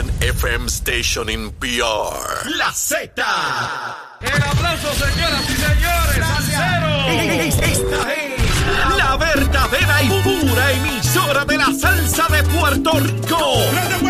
one FM station in PR. La Z. El aplauso, señoras y señores. Esta es la verdadera y pura emisora de la salsa de Puerto Rico. ¡De Puerto Rico!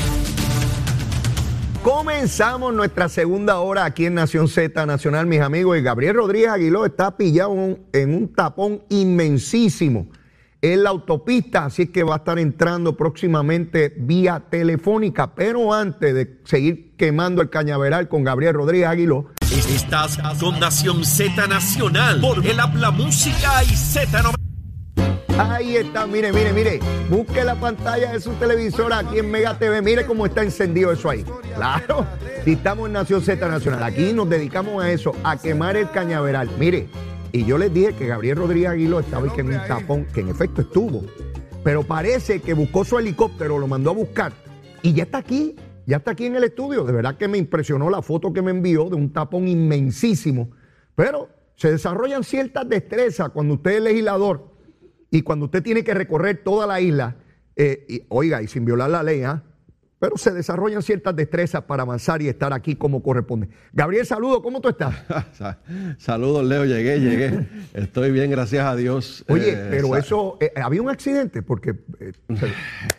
Comenzamos nuestra segunda hora aquí en Nación Z Nacional, mis amigos. Y Gabriel Rodríguez Aguiló está pillado en- un tapón inmensísimo en la autopista, así que va a estar entrando próximamente vía telefónica. Pero antes de seguir quemando el cañaveral con Gabriel Rodríguez Aguiló, Estás con Nación Z Nacional por el Habla Música y Z90. Ahí está, mire, mire, mire. Busque la pantalla de su televisor aquí en Mega TV. Mire cómo está encendido eso ahí. Claro, estamos en Nación Z Nacional, aquí nos dedicamos a eso, a quemar el cañaveral. Mire, y yo les dije que Gabriel Rodríguez Aguiló estaba ahí que en un tapón, que en efecto estuvo. Pero parece que buscó su helicóptero, lo mandó a buscar y ya está aquí, ya está aquí en el estudio. De verdad que me impresionó la foto que me envió de un tapón inmensísimo. Pero se desarrollan ciertas destrezas cuando usted es legislador y cuando usted tiene que recorrer toda la isla, eh, y, oiga, y sin violar la ley, ¿ah? pero se desarrollan ciertas destrezas para avanzar y estar aquí como corresponde. Gabriel, saludo, ¿cómo tú estás? Sa- Saludos, Leo. Llegué, llegué. Estoy bien, gracias a Dios. Oye, Eh, pero eso, eh, había un accidente porque... eh,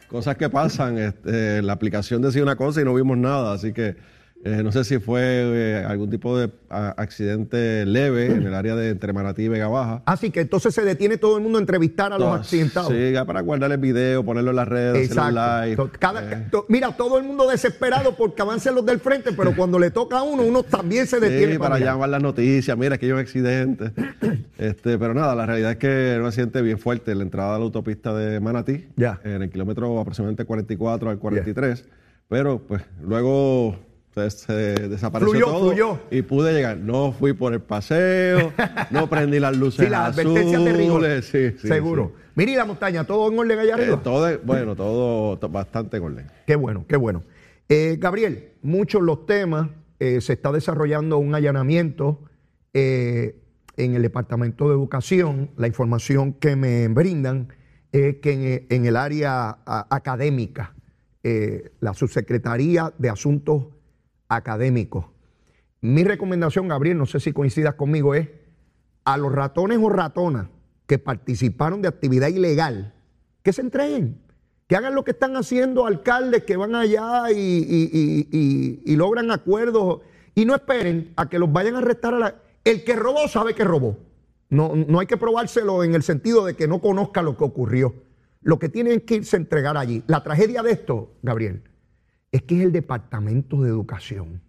Cosas que pasan. este, la aplicación decía una cosa y no vimos nada. Así que eh, no sé si fue eh, algún tipo de a- accidente leve en el área de entre Manatí y Vega Baja. así que entonces se detiene todo el mundo a entrevistar a los Todas- accidentados. Sí, ya para guardar el video, ponerlo en las redes, hacer un live. Cada- eh, to- mira, todo el mundo desesperado porque avancen los del frente, pero cuando le toca a uno, uno también se detiene. Sí, para mirar. llamar las noticias, mira que hay un accidente. Este, pero nada, la realidad es que era un accidente bien fuerte en la entrada de la autopista de Manatí, Ya. en el kilómetro aproximadamente 44 al 43. Pero pues luego se, se desapareció Fluyó, todo fluyó. y pude llegar. No fui por el paseo, no prendí las luces Sí, las advertencias de rigor. azules, sí, sí, Seguro. sí. Mira, y la montaña, todo en orden allá Eh, arriba. todo, bueno, todo to- bastante en orden. Qué bueno, qué bueno. Eh, Gabriel, muchos los temas, eh, se está desarrollando un allanamiento eh, en el Departamento de Educación. La información que me brindan es que en, en el área a- académica, eh, la Subsecretaría de Asuntos Académicos. Mi recomendación, Gabriel, no sé si coincidas conmigo, es a los ratones o ratonas que participaron de actividad ilegal, que se entreguen, que hagan lo que están haciendo alcaldes que van allá y, logran acuerdos y no esperen a que los vayan a arrestar a la... El que robó sabe que robó. No, no hay que probárselo en el sentido de que no conozca lo que ocurrió. Lo que tienen que irse a entregar allí. La tragedia de esto, Gabriel, es que es el Departamento de Educación.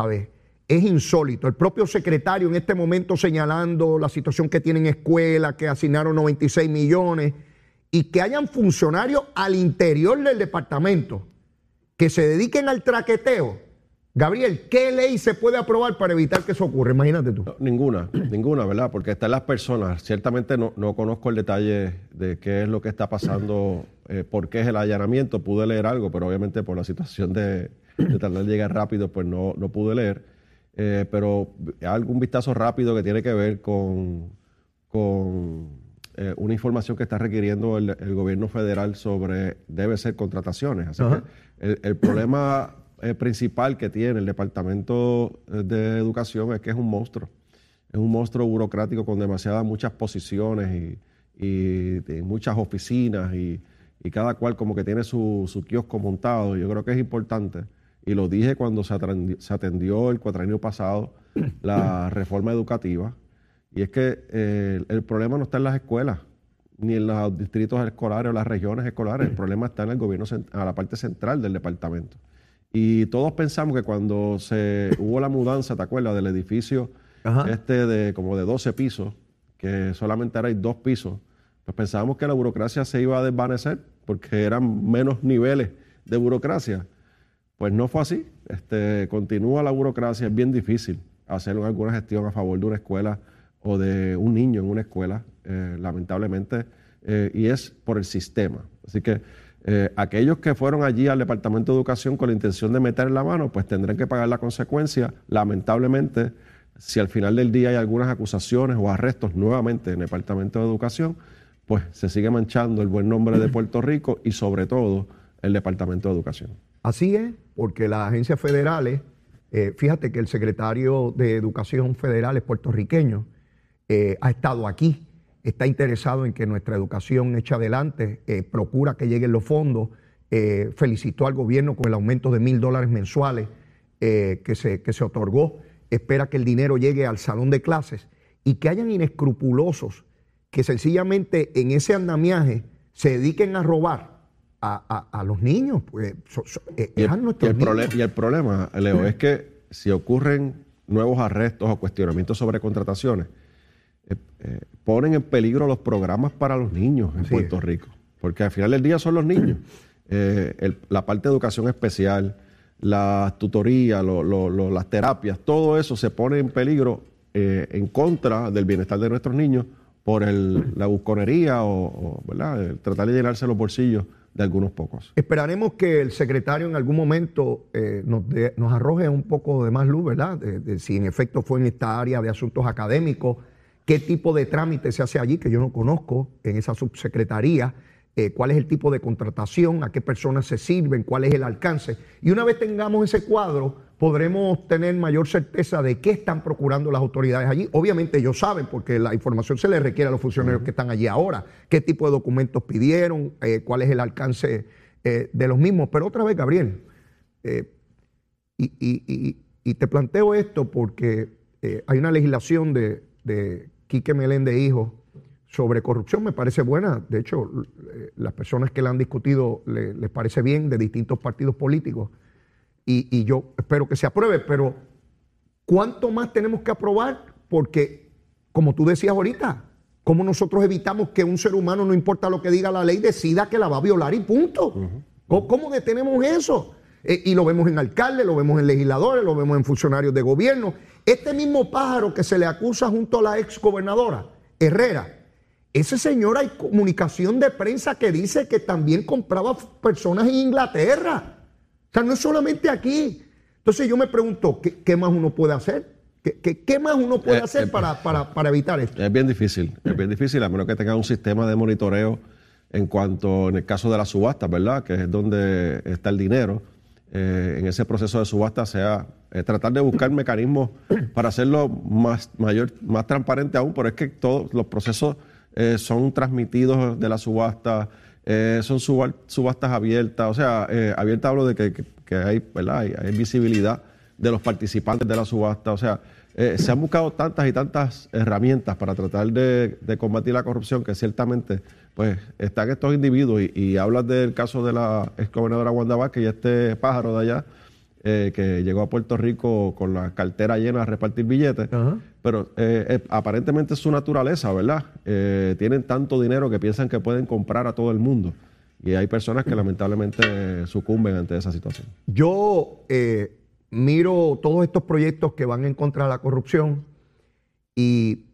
¿sabes? Es insólito. El propio secretario en este momento señalando la situación que tienen escuelas, que asignaron 96 millones, y que hayan funcionarios al interior del departamento que se dediquen al traqueteo. Gabriel, ¿qué ley se puede aprobar para evitar que eso ocurra? Imagínate tú. Ninguna, ninguna, ¿verdad? Porque están las personas. Ciertamente no, no conozco el detalle de qué es lo que está pasando, eh, por qué es el allanamiento. Pude leer algo, pero obviamente por la situación de, de tratar de llegar rápido, pues no, no pude leer. Eh, pero algún vistazo rápido que tiene que ver con, con eh, una información que está requiriendo el, el gobierno federal sobre, debe ser contrataciones. Así que el, el problema eh, principal que tiene el Departamento de Educación es que es un monstruo. Es un monstruo burocrático con demasiadas muchas posiciones y, y- y muchas oficinas y, y cada cual como que tiene su, su kiosco montado. Yo creo que es importante, y lo dije cuando se atendió, se atendió el cuatrenio pasado la reforma educativa, y es que eh, el problema no está en las escuelas, ni en los distritos escolares o las regiones escolares. El problema está en el gobierno, a la parte central del departamento. Y todos pensamos que cuando se hubo la mudanza, ¿te acuerdas? Del edificio Ajá. este de como de 12 pisos, que solamente ahora hay dos pisos, pues pensábamos que la burocracia se iba a desvanecer porque eran menos niveles de burocracia. Pues no fue así. Este, continúa la burocracia, es bien difícil hacer alguna gestión a favor de una escuela o de un niño en una escuela, eh, lamentablemente, eh, y es por el sistema. Así que eh, aquellos que fueron allí al Departamento de Educación con la intención de meter la mano, pues tendrán que pagar la consecuencia. Lamentablemente, si al final del día hay algunas acusaciones o arrestos nuevamente en el Departamento de Educación, pues se sigue manchando el buen nombre de Puerto Rico y sobre todo el Departamento de Educación. Así es, porque las agencias federales, eh, fíjate que el secretario de Educación Federal es puertorriqueño, eh, ha estado aquí, está interesado en que nuestra educación eche adelante, eh, procura que lleguen los fondos, felicitó al gobierno con el aumento de mil dólares mensuales que, se, que se otorgó, espera que el dinero llegue al salón de clases y que hayan inescrupulosos que sencillamente en ese andamiaje se dediquen a robar a, los niños, pues eh, y, el, y, el problema, Leo, es que si ocurren nuevos arrestos o cuestionamientos sobre contrataciones, eh, eh, ponen en peligro los programas para los niños en Puerto Rico, porque al final del día son los niños. la parte de educación especial, la tutoría, las terapias, todo eso se pone en peligro en contra del bienestar de nuestros niños por la busconería o, tratar de llenarse los bolsillos de algunos pocos. Esperaremos que el secretario en algún momento eh, nos, nos, arroje un poco de más luz, ¿verdad? Si en efecto fue en esta área de asuntos académicos, qué tipo de trámite se hace allí, que yo no conozco, en esa subsecretaría, eh, cuál es el tipo de contratación, a qué personas se sirven, cuál es el alcance. Y una vez tengamos ese cuadro, podremos tener mayor certeza de qué están procurando las autoridades allí. Obviamente ellos saben, porque la información se les requiere a los funcionarios que están allí ahora, qué tipo de documentos pidieron, eh, cuál es el alcance eh, de los mismos. Pero otra vez, Gabriel, eh, y, te planteo esto porque hay una legislación de, de Quique Meléndez Hijo sobre corrupción, me parece buena. De hecho, las personas que la han discutido les parece bien de distintos partidos políticos y, yo espero que se apruebe, pero ¿cuánto más tenemos que aprobar? Porque, como tú decías ahorita, ¿cómo nosotros evitamos que un ser humano, no importa lo que diga la ley, decida que la va a violar y punto? ¿Cómo, detenemos eso? Eh, y lo vemos en alcaldes, lo vemos en legisladores, lo vemos en funcionarios de gobierno. Este mismo pájaro que se le acusa junto a la ex gobernadora, Herrera, ese señor hay comunicación de prensa que dice que también compraba personas en Inglaterra. O sea, no es solamente aquí. Entonces yo me pregunto, ¿qué, más uno puede hacer? ¿Qué, más uno puede eh, hacer eh, para, evitar esto? Es bien difícil, es bien difícil, a menos que tenga un sistema de monitoreo en cuanto, en el caso de las subastas, ¿verdad? Que es donde está el dinero. Eh, en ese proceso de subasta sea tratar de buscar mecanismos para hacerlo más, mayor, más transparente aún, pero es que todos los procesos son transmitidos de la subasta eh, son subastas abiertas, o sea, eh, abiertas hablo de que, hay, ¿verdad? Hay, visibilidad de los participantes de la subasta, o sea, eh, se han buscado tantas y tantas herramientas para tratar de, combatir la corrupción que ciertamente pues están estos individuos. Y, y hablas del caso de la ex gobernadora Wanda Vázquez y este pájaro de allá eh, que llegó a Puerto Rico con la cartera llena a repartir billetes, pero eh, eh, aparentemente es su naturaleza, ¿verdad? tienen tanto dinero que piensan que pueden comprar a todo el mundo. Y hay personas que lamentablemente sucumben ante esa situación. Yo miro todos estos proyectos que van en contra de la corrupción y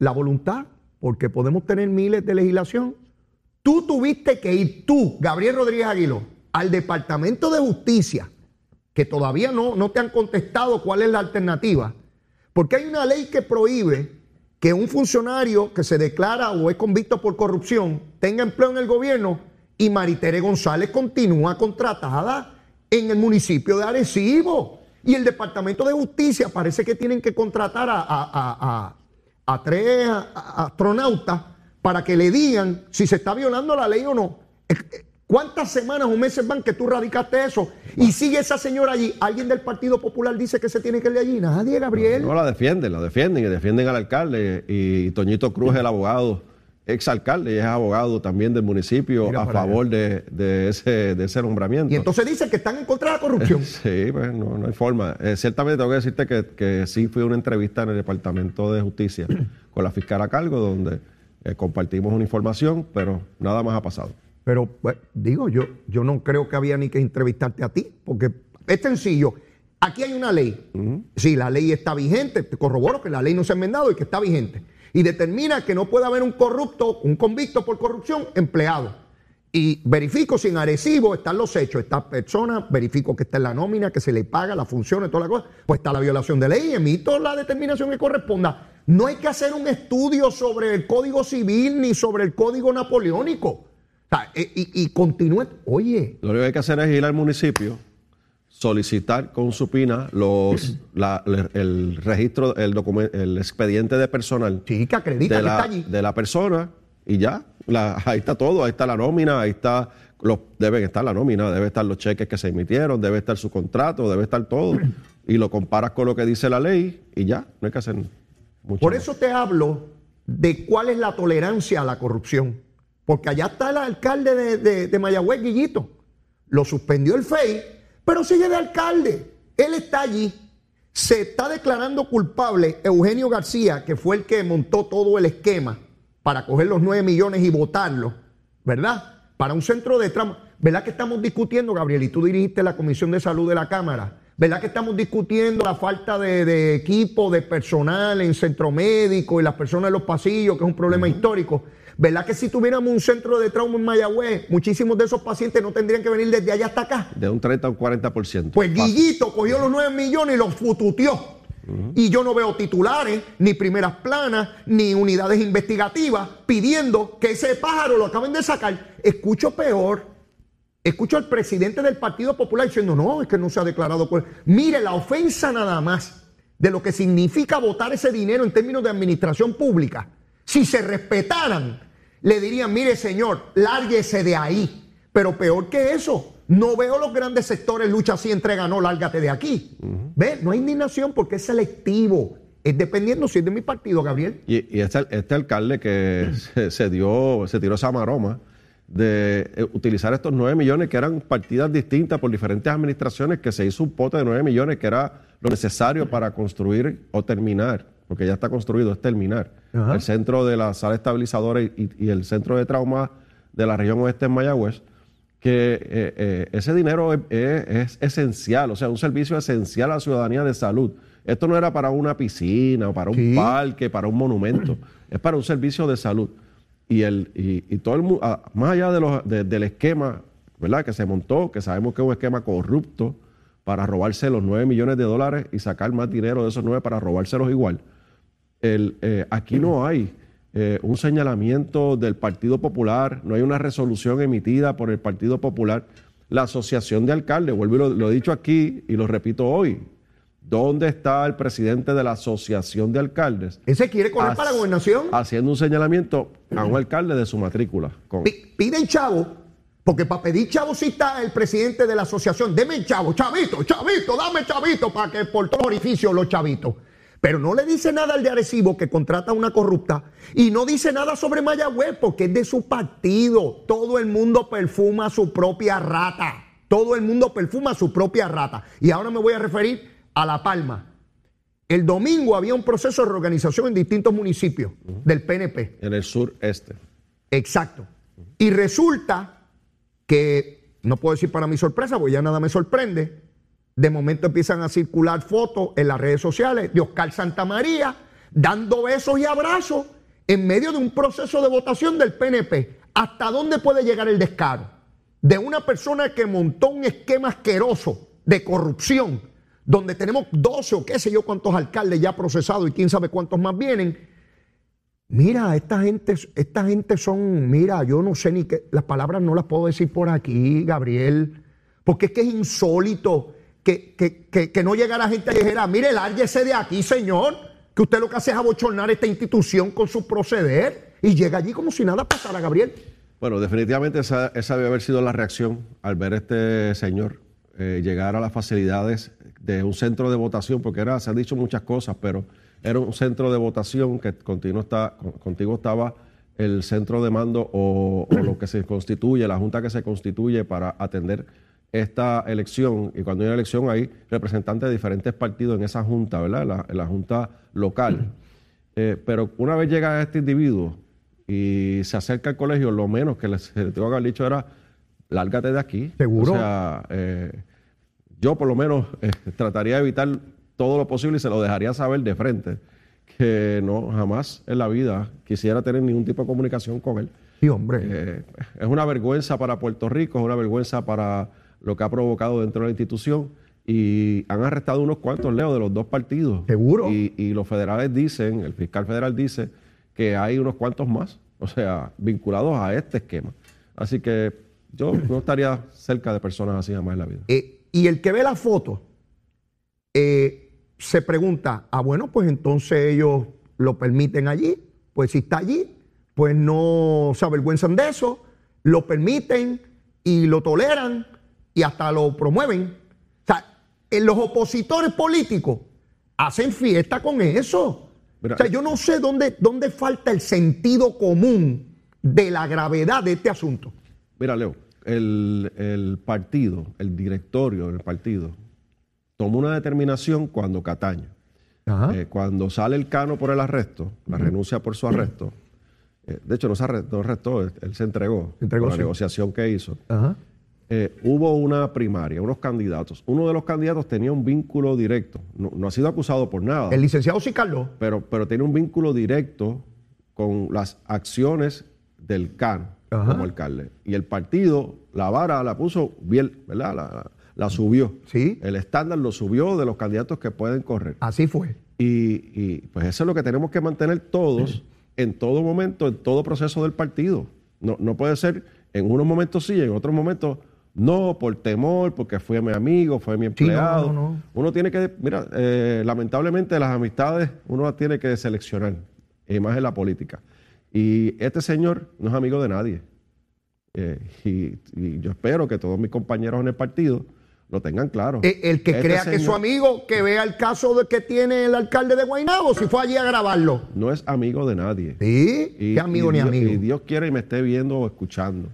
la voluntad, porque podemos tener miles de legislación. Tú tuviste que ir, tú, Gabriel Rodríguez Aguiló, al Departamento de Justicia que todavía no, no te han contestado cuál es la alternativa, porque hay una ley que prohíbe que un funcionario que se declara o es convicto por corrupción tenga empleo en el gobierno y Maritere González continúa contratada en el municipio de Arecibo. Y el Departamento de Justicia parece que tienen que contratar a, a tres astronautas para que le digan si se está violando la ley o no. ¿Cuántas semanas o meses van que tú radicaste eso? Y sigue esa señora allí. ¿Alguien del Partido Popular dice que se tiene que ir de allí? Nadie, Gabriel. No, la defienden, la defienden y defienden al alcalde. Y Toñito Cruz es el abogado, exalcalde y es abogado también del municipio a favor de, ese, de ese nombramiento. Y entonces dicen que están en contra de la corrupción. sí, pues no, no hay forma. Eh, ciertamente tengo que decirte que, que sí fui a una entrevista en el Departamento de Justicia con la fiscal a cargo donde eh, compartimos una información, pero nada más ha pasado. Pero pues, digo, yo, yo no creo que había ni que entrevistarte a ti, porque es sencillo. Aquí hay una ley. Sí, la ley está vigente, te corroboro que la ley no se ha enmendado y que está vigente. Y determina que no puede haber un corrupto, un convicto por corrupción empleado. Y verifico si en Arecibo están los hechos. Esta persona, verifico que está en la nómina, que se le paga, la función y toda la cosa. Pues está la violación de ley y emito la determinación que corresponda. No hay que hacer un estudio sobre el Código Civil ni sobre el Código Napoleónico. O sea, e- y, y continúe. Oye, Lo único que hay que hacer es ir al municipio, solicitar con supina los, la- el registro, el, documen- el expediente de personal chica, acredita de que la, está allí. de la persona y ya. La- ahí está todo, ahí está la nómina, ahí está, los, deben estar la nómina, debe estar los cheques que se emitieron, debe estar su contrato, debe estar todo. Y lo comparas con lo que dice la ley y ya, no hay que hacer mucho. Por más. eso te hablo de cuál es la tolerancia a la corrupción. Porque allá está el alcalde de, de, de Mayagüez, Guillito. Lo suspendió el FEI, pero sigue de alcalde. Él está allí. Se está declarando culpable Eugenio García, que fue el que montó todo el esquema para coger los 9 millones y votarlo, ¿verdad? Para un centro de tramo. ¿Verdad que estamos discutiendo, Gabriel? Y tú dirigiste la Comisión de Salud de la Cámara. ¿Verdad que estamos discutiendo la falta de, de equipo, de personal en centro médico y las personas en los pasillos, que es un problema histórico? ¿Verdad que si tuviéramos un centro de trauma en Mayagüez, muchísimos de esos pacientes no tendrían que venir desde allá hasta acá? De un 30 a un 40%. Pues. Guillito cogió los 9 millones y los fututeó. Y yo no veo titulares, ni primeras planas, ni unidades investigativas pidiendo que ese pájaro lo acaben de sacar. Escucho peor. Escucho al presidente del Partido Popular diciendo, no, es que no se ha declarado. cul-". Mire, la ofensa nada más de lo que significa votar ese dinero en términos de administración pública. Si se respetaran, le dirían, mire señor, lárguese de ahí. Pero peor que eso, no veo los grandes sectores lucha así, entrega, no, lárgate de aquí. ¿Ve? No hay indignación porque es selectivo. Es dependiendo si es de mi partido, Gabriel. Y, y este, este alcalde que se, se dio, se tiró esa maroma de eh, utilizar estos 9 millones que eran partidas distintas por diferentes administraciones, que se hizo un pote de 9 millones que era lo necesario para construir o terminar, porque ya está construido, es terminar. Ajá. El centro de la sala estabilizadora y, y el centro de trauma de la región oeste en Mayagüez, que eh, eh, ese dinero es, es- es esencial, o sea, un servicio esencial a la ciudadanía de salud. Esto no era para una piscina o para un Sí. parque, para un monumento, es para un servicio de salud. Y, el, y, y todo el mundo, más allá de los, de- del esquema ¿verdad? que se montó, que sabemos que es un esquema corrupto para robarse los 9 millones de dólares y sacar más dinero de esos 9 para robárselos igual. El, eh, aquí no hay eh, un señalamiento del Partido Popular, no hay una resolución emitida por el Partido Popular. La Asociación de Alcaldes, vuelvo y lo, lo he dicho aquí y lo repito hoy, ¿dónde está el presidente de la Asociación de Alcaldes? Ese quiere correr para la gobernación. Haciendo un señalamiento a un alcalde de su matrícula. Con- Pi- Piden chavo, porque para pedir chavo sí está el presidente de la asociación. Deme el chavo, chavito, chavito, dame chavito para que por todos los orificios los chavitos. Pero no le dice nada al de Arecibo que contrata a una corrupta y no dice nada sobre Mayagüez porque es de su partido. Todo el mundo perfuma su propia rata. Todo el mundo perfuma su propia rata. Y ahora me voy a referir a La Palma. El domingo había un proceso de reorganización en distintos municipios del PNP. en el sureste. Exacto. Y resulta que, no puedo decir para mi sorpresa, porque ya nada me sorprende, de momento empiezan a circular fotos en las redes sociales de Oscar Santamaría dando besos y abrazos en medio de un proceso de votación del PNP. ¿Hasta dónde puede llegar el descaro? De una persona que montó un esquema asqueroso de corrupción, donde tenemos 12 o qué sé yo cuántos alcaldes ya procesados y quién sabe cuántos más vienen, Mira, esta gente, esta gente son, mira, yo no sé ni qué, las palabras no las puedo decir por aquí, Gabriel, porque es que es insólito que, que, que, no llegara gente y dijera, mire, lárguese de aquí, señor, que usted lo que hace es abochornar esta institución con su proceder y llega allí como si nada pasara, Gabriel. Bueno, definitivamente esa, esa debe haber sido la reacción al ver este señor eh, llegar a las facilidades de un centro de votación, porque era, se han dicho muchas cosas, pero era un centro de votación que continuo está, con- contigo estaba el centro de mando o lo que se constituye, la junta que se constituye para atender esta elección. Y cuando hay una elección hay representantes de diferentes partidos en esa junta, ¿verdad? La- en la junta local. Eh, pero una vez llega este individuo y se acerca al colegio, lo menos que les, se le tengo que haber dicho era, lárgate de aquí. Seguro. O sea, eh, yo por lo menos eh, trataría de evitar todo lo posible y se lo dejaría saber de frente, que no, jamás en la vida quisiera tener ningún tipo de comunicación con él. Sí, hombre. Es una vergüenza para Puerto Rico, es una vergüenza para lo que ha provocado dentro de la institución. Y han arrestado unos cuantos, Leo, de los dos partidos. Seguro. Y, y los federales dicen, el fiscal federal dice que hay unos cuantos más, o sea, vinculados a este esquema. Así que yo no estaría cerca de personas así jamás en la vida. Eh, y el que ve la foto eh, se pregunta, ah, bueno, pues entonces ellos lo permiten allí. Pues si está allí, pues no se avergüenzan de eso, lo permiten y lo toleran y hasta lo promueven. O sea, en los opositores políticos hacen fiesta con eso. Mira, o sea, yo no sé dónde, dónde falta el sentido común de la gravedad de este asunto. Mira, Leo, el, el partido, el directorio del partido, tomó una determinación cuando Cataño, eh, cuando sale el cano por el arresto, la renuncia por su arresto, eh, de hecho no se arrestó, no arrestó, él, él se entregó, por la sí. negociación que hizo. Ajá. Eh, hubo una primaria, unos candidatos. Uno de los candidatos tenía un vínculo directo, no, no ha sido acusado por nada, El licenciado Sicarlo. pero, pero tiene un vínculo directo con las acciones del CAN Ajá. como alcalde. Y el partido, la vara la puso bien, ¿verdad? La, la- la subió. Sí. El estándar lo subió de los candidatos que pueden correr. Así fue. Y, y, pues eso es lo que tenemos que mantener todos en todo momento, en todo proceso del partido. No, no puede ser en unos momentos sí, en otros momentos no, por temor, porque fue mi amigo, fue mi Sí, no, empleado. no, no. Uno tiene que, mira, eh, lamentablemente las amistades uno las tiene que seleccionar, y más en la política. Y este señor no es amigo de nadie. Eh, y, y yo espero que todos mis compañeros en el partido lo tengan claro. Eh, El que Este crea que es su amigo, que vea el caso de que tiene el alcalde de Guaynabo, si fue allí a grabarlo. No es amigo de nadie. Sí, Y- qué amigo y ni Dios- amigo. Y Dios quiere y me esté viendo o escuchando.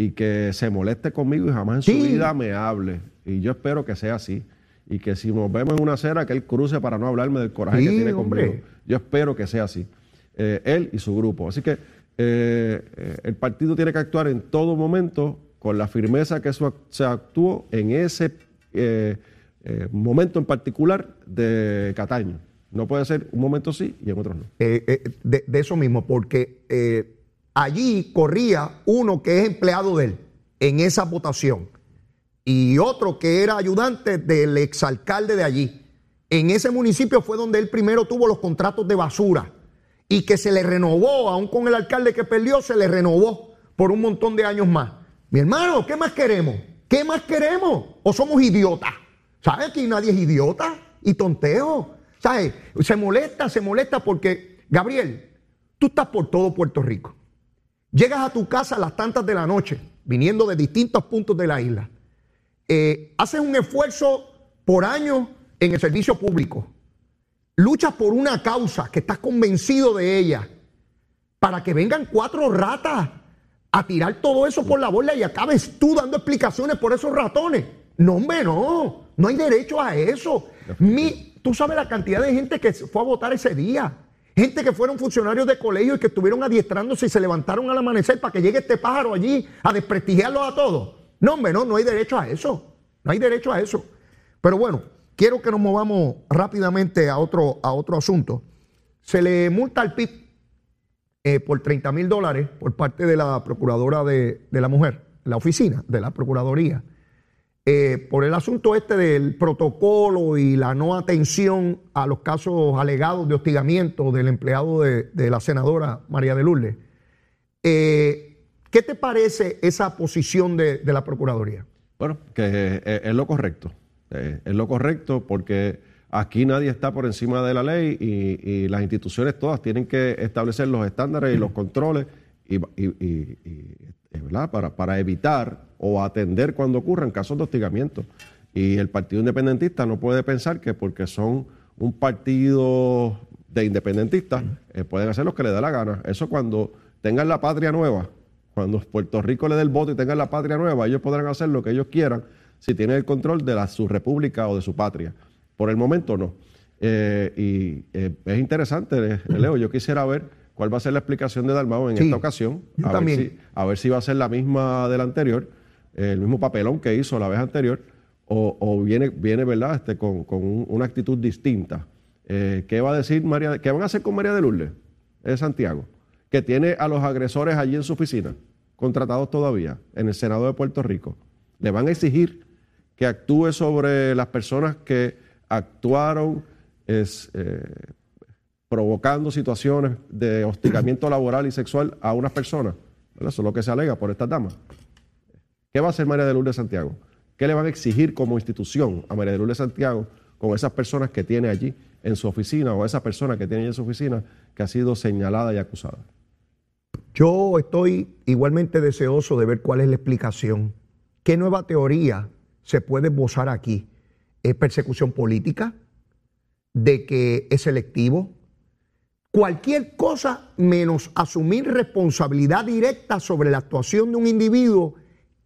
Y que se moleste conmigo y jamás en Sí. su vida me hable. Y yo espero que sea así. Y que si nos vemos en una acera, que él cruce para no hablarme del coraje Sí, que tiene hombre. conmigo. Yo espero que sea así. Eh, él y su grupo. Así que eh, eh, el partido tiene que actuar en todo momento con la firmeza que eso se actuó en ese eh, momento en particular de Cataño. No puede ser un momento sí y en otros no. De, de eso mismo, porque allí corría uno que es empleado de él en esa votación y otro que era ayudante del exalcalde de allí. En ese municipio fue donde él primero tuvo los contratos de basura y que se le renovó, aún con el alcalde que perdió, se le renovó por un montón de años más. Mi hermano, ¿qué más queremos? ¿Qué más queremos? ¿O somos idiotas? ¿Sabes? Aquí nadie es idiota y tonteo. ¿Sabes? Se molesta, se molesta porque, Gabriel, tú estás por todo Puerto Rico. Llegas a tu casa a las tantas de la noche, viniendo de distintos puntos de la isla. Eh, haces un esfuerzo por años en el servicio público. Luchas por una causa que estás convencido de ella. Para que vengan cuatro ratas a tirar todo eso por la borda y acabes tú dando explicaciones por esos ratones. No, hombre, no. No hay derecho a eso. Mi, tú sabes la cantidad de gente que fue a votar ese día. Gente que fueron funcionarios de colegio y que estuvieron adiestrándose y se levantaron al amanecer para que llegue este pájaro allí a desprestigiarlos a todos. No, hombre, no, no hay derecho a eso. No hay derecho a eso. Pero bueno, quiero que nos movamos rápidamente a otro, a otro asunto. Se le multa al PIB eh, por 30 mil dólares por parte de la Procuradora de, de la Mujer, la oficina de la Procuraduría, eh, por el asunto este del protocolo y la no atención a los casos alegados de hostigamiento del empleado de, la senadora María de Lourdes. Eh, ¿Qué te parece esa posición de, la Procuraduría? Bueno, que eh, es lo correcto. Es lo correcto porque aquí nadie está por encima de la ley y, las instituciones todas tienen que establecer los estándares y los controles y, ¿verdad? Para, para evitar o atender cuando ocurran casos de hostigamiento. Y el Partido Independentista no puede pensar que porque son un partido de independentistas eh, pueden hacer lo que les dé la gana. Eso cuando tengan la patria nueva, cuando Puerto Rico le dé el voto y tengan la patria nueva, ellos podrán hacer lo que ellos quieran si tienen el control de la, su república o de su patria. Por el momento no. Eh, y eh, es interesante, eh, Leo, yo quisiera ver cuál va a ser la explicación de Dalmau en Sí, esta ocasión. yo a también. Ver si, a ver si va a ser la misma del anterior, eh, el mismo papelón que hizo la vez anterior, o, o viene, viene, ¿verdad?, este, con, con un- una actitud distinta. Eh, ¿Qué va a decir María? ¿Qué van a hacer con María de Lourdes? de Santiago, que tiene a los agresores allí en su oficina, contratados todavía, en el Senado de Puerto Rico. Le van a exigir que actúe sobre las personas que actuaron es, eh, provocando situaciones de hostigamiento laboral y sexual a unas personas. Eso es lo que se alega por estas damas. ¿Qué va a hacer María de Lourdes Santiago? ¿Qué le van a exigir como institución a María de Lourdes Santiago con esas personas que tiene allí en su oficina o esa persona que tiene allí en su oficina que ha sido señalada y acusada? Yo estoy igualmente deseoso de ver cuál es la explicación. ¿Qué nueva teoría se puede esbozar aquí? ¿Es persecución política? ¿De que es selectivo? Cualquier cosa menos asumir responsabilidad directa sobre la actuación de un individuo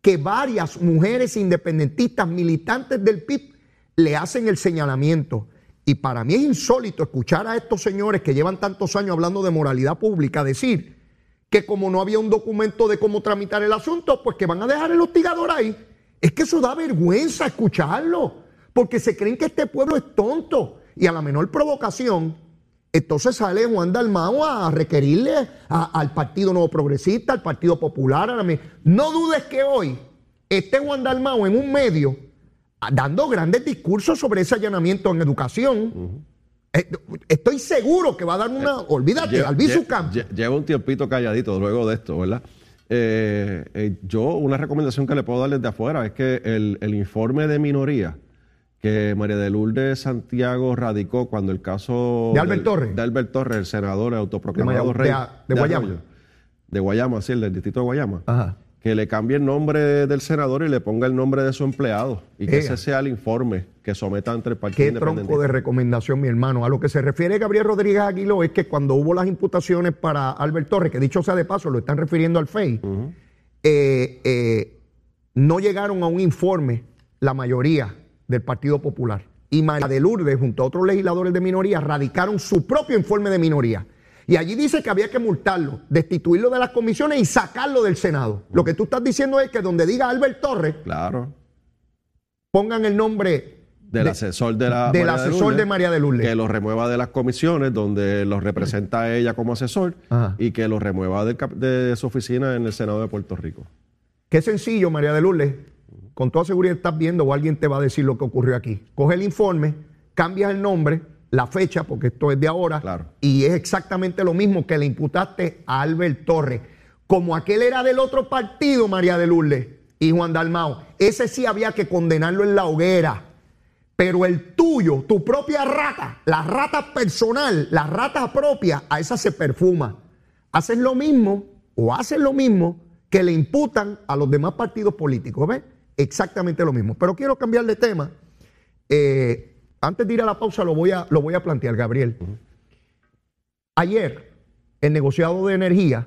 que varias mujeres independentistas militantes del PIB le hacen el señalamiento. Y para mí es insólito escuchar a estos señores que llevan tantos años hablando de moralidad pública decir que como no había un documento de cómo tramitar el asunto, pues que van a dejar el hostigador ahí. Es que eso da vergüenza escucharlo, porque se creen que este pueblo es tonto y a la menor provocación, entonces sale Juan Dalmao a requerirle a- al Partido Nuevo Progresista, al Partido Popular. a la No dudes que hoy esté Juan Dalmao en un medio dando grandes discursos sobre ese allanamiento en educación. Eh, Estoy seguro que va a dar una. olvídate, Lleva- Albizu lle- lle- Lleva un tiempito calladito luego de esto, ¿verdad? Eh, eh, yo, una recomendación que le puedo dar desde afuera es que el, el informe de minoría que María de Lourdes Santiago radicó cuando el caso De Albert del- Torres. de Albert Torres, el senador el autoproclamado De rey de- de Guayama. Arroyo, de Guayama, sí, el del distrito de Guayama, Ajá. que le cambie el nombre del senador y le ponga el nombre de su empleado y que ese sea el informe que someta ante el partido Qué tronco de recomendación, mi hermano. A lo que se refiere Gabriel Rodríguez Aguiló es que cuando hubo las imputaciones para Albert Torres, que dicho sea de paso, lo están refiriendo al FEI, eh, eh, no llegaron a un informe la mayoría del Partido Popular. Y María de Lourdes, junto a otros legisladores de minoría, radicaron su propio informe de minoría. Y allí dice que había que multarlo, destituirlo de las comisiones y sacarlo del Senado. Lo que tú estás diciendo es que donde diga Albert Torres, Claro. pongan el nombre del de- asesor de la del María asesor Lourdes, de María de Lourdes. que lo remueva de las comisiones donde los representa a ella como asesor Ajá. y que lo remueva cap- de su oficina en el Senado de Puerto Rico. Qué sencillo, María de Lourdes. Con toda seguridad estás viendo o alguien te va a decir lo que ocurrió aquí. Coge el informe, cambias el nombre, la fecha, porque esto es de ahora, Claro. y es exactamente lo mismo que le imputaste a Albert Torres. Como aquel era del otro partido, María de Lourdes y Juan Dalmao, ese sí había que condenarlo en la hoguera. Pero el tuyo, tu propia rata, la rata personal, la rata propia, a esa se perfuma. Haces lo mismo o haces lo mismo que le imputan a los demás partidos políticos. ¿Ves? Exactamente lo mismo. Pero quiero cambiar de tema. Eh, antes de ir a la pausa lo voy a, lo voy a plantear, Gabriel. Ayer, el negociado de energía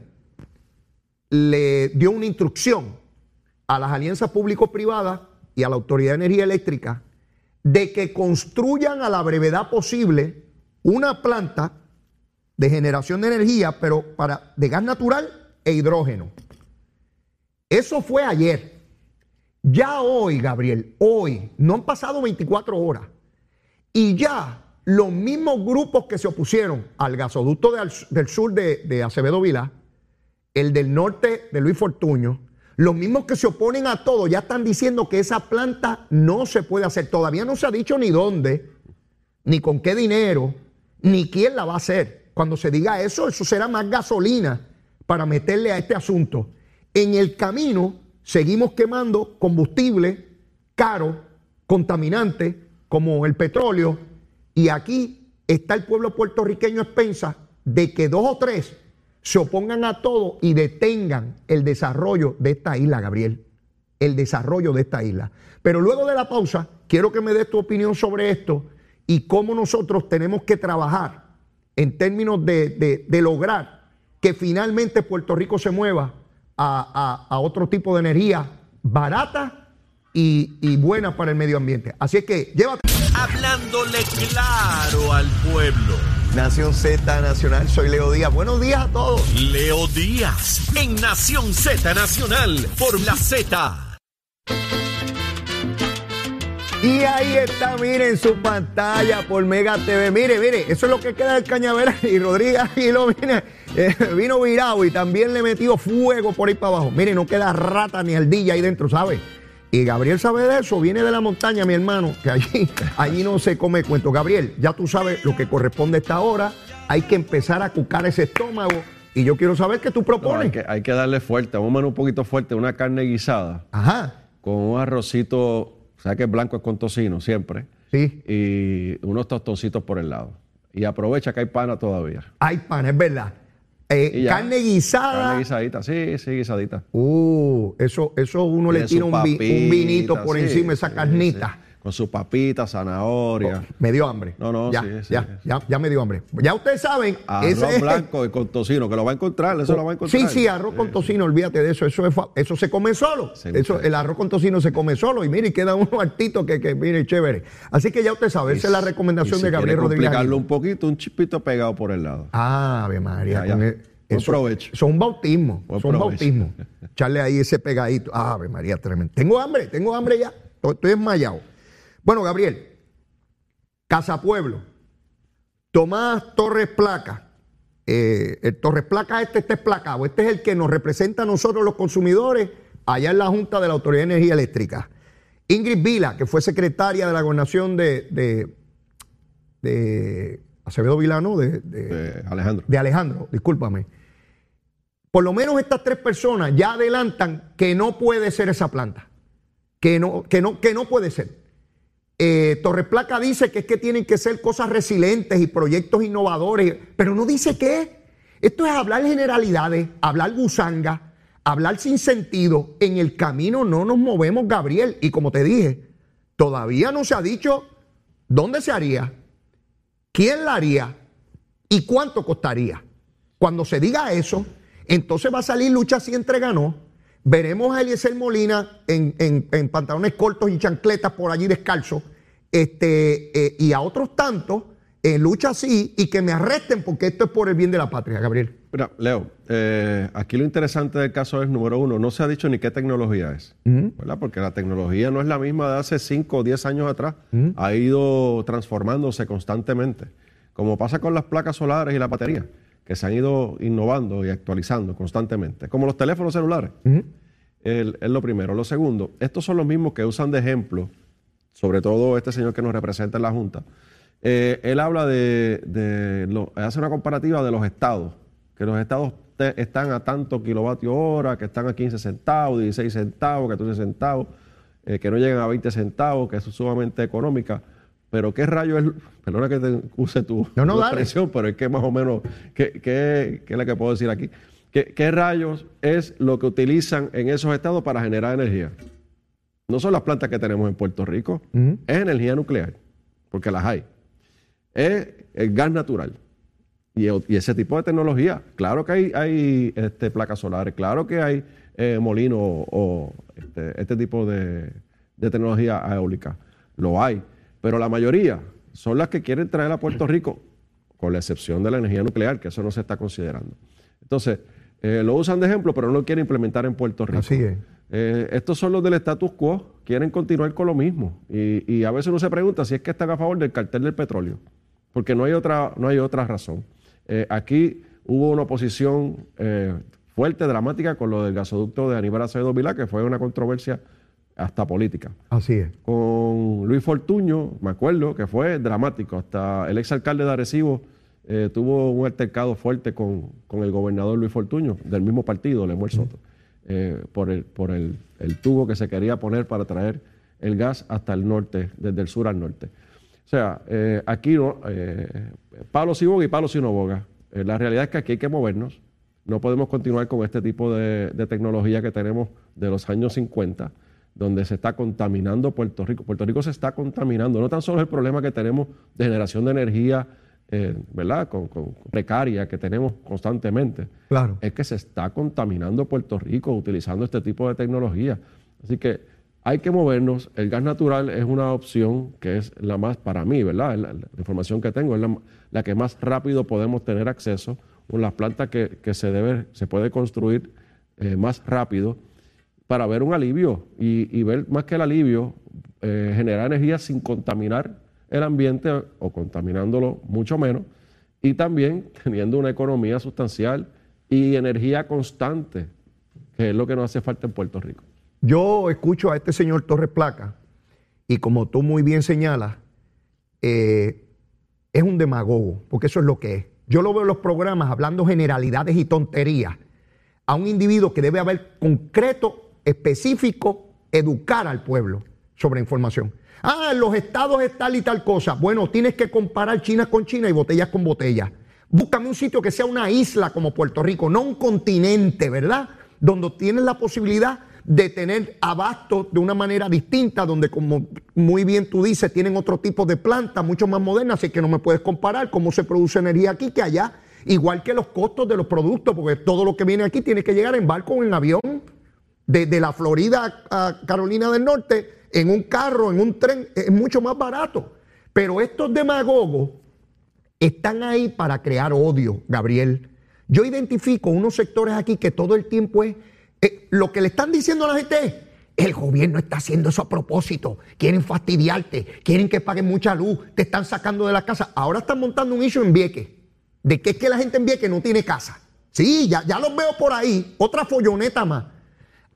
le dio una instrucción a las alianzas público-privadas y a la Autoridad de Energía Eléctrica de que construyan a la brevedad posible una planta de generación de energía, pero para de gas natural e hidrógeno. Eso fue ayer. Ya hoy, Gabriel, hoy, no han pasado 24 horas. Y ya los mismos grupos que se opusieron al gasoducto del sur de, de Acevedo Vilá, el del norte de Luis Fortuño, los mismos que se oponen a todo, ya están diciendo que esa planta no se puede hacer. Todavía no se ha dicho ni dónde, ni con qué dinero, ni quién la va a hacer. Cuando se diga eso, eso será más gasolina para meterle a este asunto. En el camino seguimos quemando combustible caro, contaminante, como el petróleo, y aquí está el pueblo puertorriqueño a expensas de que dos o tres se opongan a todo y detengan el desarrollo de esta isla, Gabriel. El desarrollo de esta isla. Pero luego de la pausa, quiero que me des tu opinión sobre esto y cómo nosotros tenemos que trabajar en términos de, de- de lograr que finalmente Puerto Rico se mueva a, a- a otro tipo de energía barata y, y buena para el medio ambiente. Así es que llévate. Hablándole claro al pueblo. Nación Z Nacional, soy Leo Díaz. Buenos días a todos. Leo Díaz, en Nación Z Nacional, por la Z. Y ahí está, miren su pantalla por Mega TV. Mire, mire, eso es lo que queda del Cañaveral. Y Rodríguez y lo viene, eh, vino virado y también le metió fuego por ahí para abajo. Mire, no queda rata ni ardilla ahí dentro, ¿sabe? Y Gabriel sabe de eso, viene de la montaña, mi hermano, que allí, allí no se come cuento. Gabriel, ya tú sabes lo que corresponde a esta hora. Hay que empezar a cucar ese estómago. Y yo quiero saber qué tú No, propones. hay, que, hay que darle fuerte, un menú un poquito fuerte, una carne guisada Ajá, con un arrocito, o sea que es blanco es con tocino siempre, sí. y unos tostoncitos por el lado. Y aprovecha que hay pana todavía. Hay pan, es verdad. Eh, ya. carne guisada. Carne guisadita, sí, sí, guisadita. Uh, eso, eso uno le Tiene tira un, vi- un papita, vinito por sí, encima, esa sí, carnita. sí. Con su papita, zanahoria. Me dio hambre. No, no, ya, sí, sí, ya, sí. ya, ya me dio hambre. Ya ustedes saben, Arroz ese blanco y con tocino, que lo va a encontrar, eso lo va a encontrar. Sí, sí, arroz con tocino, olvídate de eso, eso, es eso se come solo. Eso, el arroz con tocino se come solo y mire, y queda uno hartito que, que mire, chévere. Así que ya usted sabe, esa es la recomendación si de Gabriel Rodríguez. Aguirre. un poquito, un chipito pegado por el lado. Ah, Ave María. Ya, eso, provecho. Son bautismo. Buen son provecho. bautismo. Echarle ahí ese pegadito. Ave María, tremendo. Tengo hambre, tengo hambre ya. Estoy, estoy desmayado. Bueno, Gabriel. Casa Pueblo. Tomás Torres Placa. Eh, el Torres Placa este está esplacado. Este es el que nos representa a nosotros los consumidores allá en la Junta de la Autoridad de Energía Eléctrica. Ingrid Vila, que fue secretaria de la gobernación de, de, de Acevedo Vilano, de, de- Alejandro. de Alejandro, discúlpame. Por lo menos estas tres personas ya adelantan que no puede ser esa planta. Que no, que no, que no puede ser. Eh, Torres Placa dice que es que tienen que ser cosas resilientes y proyectos innovadores, pero no dice qué. Esto es hablar generalidades, hablar gusanga, hablar sin sentido. En el camino no nos movemos, Gabriel. Y como te dije, todavía no se ha dicho dónde se haría, quién la haría y cuánto costaría. Cuando se diga eso, entonces va a salir lucha si entre ganó. Veremos a Eliezer Molina en, en- en pantalones cortos y chancletas por allí descalzo. Este, eh, y a otros tantos en lucha así y que me arresten porque esto es por el bien de la patria, Gabriel. Mira, Leo, eh, aquí lo interesante del caso es, número uno, no se ha dicho ni qué tecnología es, ¿verdad? Porque la tecnología no es la misma de hace 5 o 10 años atrás. Ha ido transformándose constantemente, como pasa con las placas solares y la batería, que se han ido innovando y actualizando constantemente, como los teléfonos celulares. El- es lo primero. Lo segundo, estos son los mismos que usan de ejemplo, sobre todo este señor que nos representa en la Junta. Eh, él habla de, de lo- hace una comparativa de los estados, que los estados te- están a tanto kilovatio hora, que están a 15 centavos, 16 centavos, 14 centavos, eh, que no llegan a 20 centavos, que es sumamente económica. Pero qué rayo es, perdona que te use tu, No, no, tu dale. expresión, pero es que más o menos, ¿qué, qué, qué es lo que puedo decir aquí? ¿Qué, ¿Qué rayos es lo que utilizan en esos estados para generar energía? No son las plantas que tenemos en Puerto Rico, es energía nuclear, porque las hay. Es el gas natural. Y, y ese tipo de tecnología, claro que hay, hay este, placas solares, claro que hay eh, molinos o, o, este, este tipo de, de tecnología eólica, lo hay. Pero la mayoría son las que quieren traer a Puerto Rico, con la excepción de la energía nuclear, que eso no se está considerando. Entonces, eh, lo usan de ejemplo, pero no lo quieren implementar en Puerto Rico. Así es. Eh, estos son los del status quo, quieren continuar con lo mismo. Y, y a veces uno se pregunta si es que están a favor del cartel del petróleo, porque no hay otra, no hay otra razón. Eh, aquí hubo una oposición fuerte, dramática, con lo del gasoducto de Aníbal Acevedo Vilá, que fue una controversia hasta política. Así es. Con Luis Fortuño, me acuerdo que fue dramático. Hasta el exalcalde de Arecibo eh, tuvo un altercado fuerte con, con el gobernador Luis Fortuño, del mismo partido, Lemuel Soto, eh, por, el, por el, el tubo que se quería poner para traer el gas hasta el norte, desde el sur al norte. O sea, eh, aquí no, palo si boga y palo si no boga. La realidad es que aquí hay que movernos. No podemos continuar con este tipo de, de tecnología que tenemos de los años 50, donde se está contaminando Puerto Rico. Puerto Rico se está contaminando. No tan solo el problema que tenemos de generación de energía, eh, ¿verdad? Con, con precaria que tenemos constantemente. Claro. Es que se está contaminando Puerto Rico utilizando este tipo de tecnología. Así que hay que movernos. El gas natural es una opción que es la más, para mí, ¿verdad? La, la información que tengo es la, la, que más rápido podemos tener acceso. Las plantas que, que se, debe, se puede construir eh, más rápido para ver un alivio y, ver más que el alivio, eh, generar energía sin contaminar el ambiente o contaminándolo mucho menos y también teniendo una economía sustancial y energía constante, que es lo que nos hace falta en Puerto Rico. Yo escucho a este señor Torres Placa y como tú muy bien señalas, eh, es un demagogo, porque eso es lo que es. Yo lo veo en los programas hablando generalidades y tonterías a un individuo que debe haber concreto, específico, educar al pueblo sobre información. Ah, en los estados es tal y tal cosa. Bueno, tienes que comparar China con China y botellas con botellas. Búscame un sitio que sea una isla como Puerto Rico, no un continente, ¿verdad? Donde tienes la posibilidad de tener abasto de una manera distinta, donde como muy bien tú dices, tienen otro tipo de plantas mucho más modernas, así que no me puedes comparar cómo se produce energía aquí que allá, igual que los costos de los productos, porque todo lo que viene aquí tiene que llegar en barco o en avión, desde la Florida a Carolina del Norte, en un carro, en un tren, es mucho más barato. Pero estos demagogos están ahí para crear odio, Gabriel. Yo identifico unos sectores aquí que todo el tiempo es eh, lo que le están diciendo a la gente es, el gobierno está haciendo eso a propósito. Quieren fastidiarte, quieren que paguen mucha luz, te están sacando de la casa. Ahora están montando un issue en Vieques, de que es que la gente en Vieques no tiene casa. Sí, ya, ya los veo por ahí, otra folloneta más.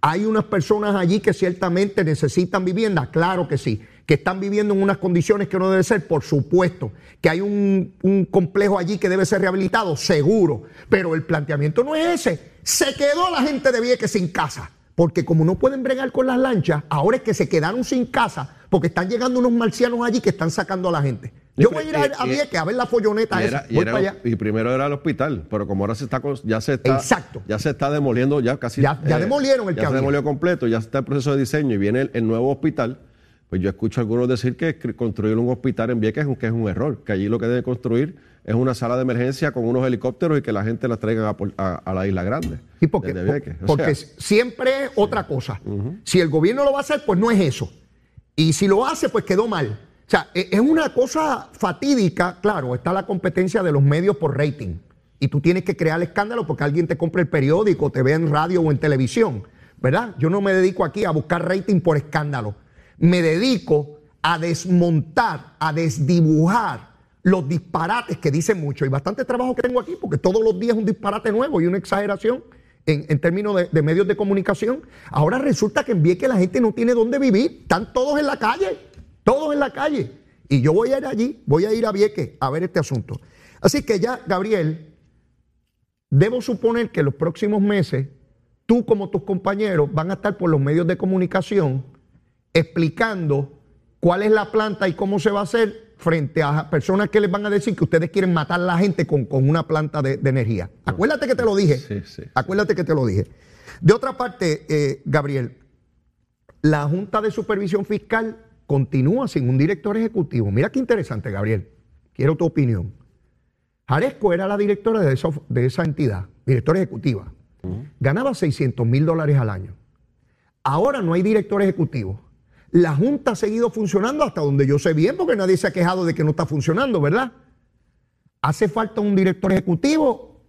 Hay unas personas allí que ciertamente necesitan vivienda, claro que sí. Que están viviendo en unas condiciones que no debe ser, por supuesto. Que hay un, un complejo allí que debe ser rehabilitado, seguro. Pero el planteamiento no es ese. Se quedó la gente de Vieques sin casa. Porque como no pueden bregar con las lanchas, ahora es que se quedaron sin casa porque están llegando unos marcianos allí que están sacando a la gente. Yo voy a ir a, a Vieques a ver la folloneta y, esa. era, y, Voy era- para allá. y primero era el hospital, pero como ahora se está ya se está Exacto. ya se está demoliendo ya casi eh, Ya- ya demolieron el ya se demolió completo, ya está el proceso de diseño y viene el, el nuevo hospital. Pues yo escucho a algunos decir que construir un hospital en Vieques es un, que es un error, que allí lo que debe construir es una sala de emergencia con unos helicópteros y que la gente la traigan a, por- a- a la isla grande. Desde Vieques. O porque sea, siempre es otra cosa. Si el gobierno lo va a hacer, pues no es eso. Y si lo hace, pues quedó mal. Sea, e- es una cosa fatídica. Claro, está la competencia de los medios por rating. Y tú tienes que crear escándalo porque alguien te compra el periódico, te ve en radio o en televisión. ¿Verdad? Yo no me dedico aquí a buscar rating por escándalo. Me dedico a desmontar, a desdibujar los disparates que dicen mucho. Y bastante trabajo que tengo aquí porque todos los días es un disparate nuevo y una exageración en, términos de, medios de comunicación. Ahora resulta que en que la gente no tiene dónde vivir. Están todos en la calle. Todos en la calle. Y yo voy a ir allí, voy a ir a Vieques a ver este asunto. Así que ya, Gabriel, debo suponer que los próximos meses, tú como tus compañeros van a estar por los medios de comunicación explicando cuál es la planta y cómo se va a hacer frente a personas que les van a decir que ustedes quieren matar a la gente con, con una planta de, de energía. Acuérdate que te lo dije. Sí, sí. Acuérdate que te lo dije. De otra parte, eh, Gabriel, la Junta de Supervisión Fiscal continúa sin un director ejecutivo. Mira qué interesante, Gabriel. Quiero tu opinión. Jaresco era la directora de de esa entidad, directora ejecutiva. Ganaba 600 mil dólares al año. Ahora no hay director ejecutivo. La Junta ha seguido funcionando hasta donde yo sé bien, porque nadie se ha quejado de que no está funcionando, ¿verdad? ¿Hace falta un director ejecutivo?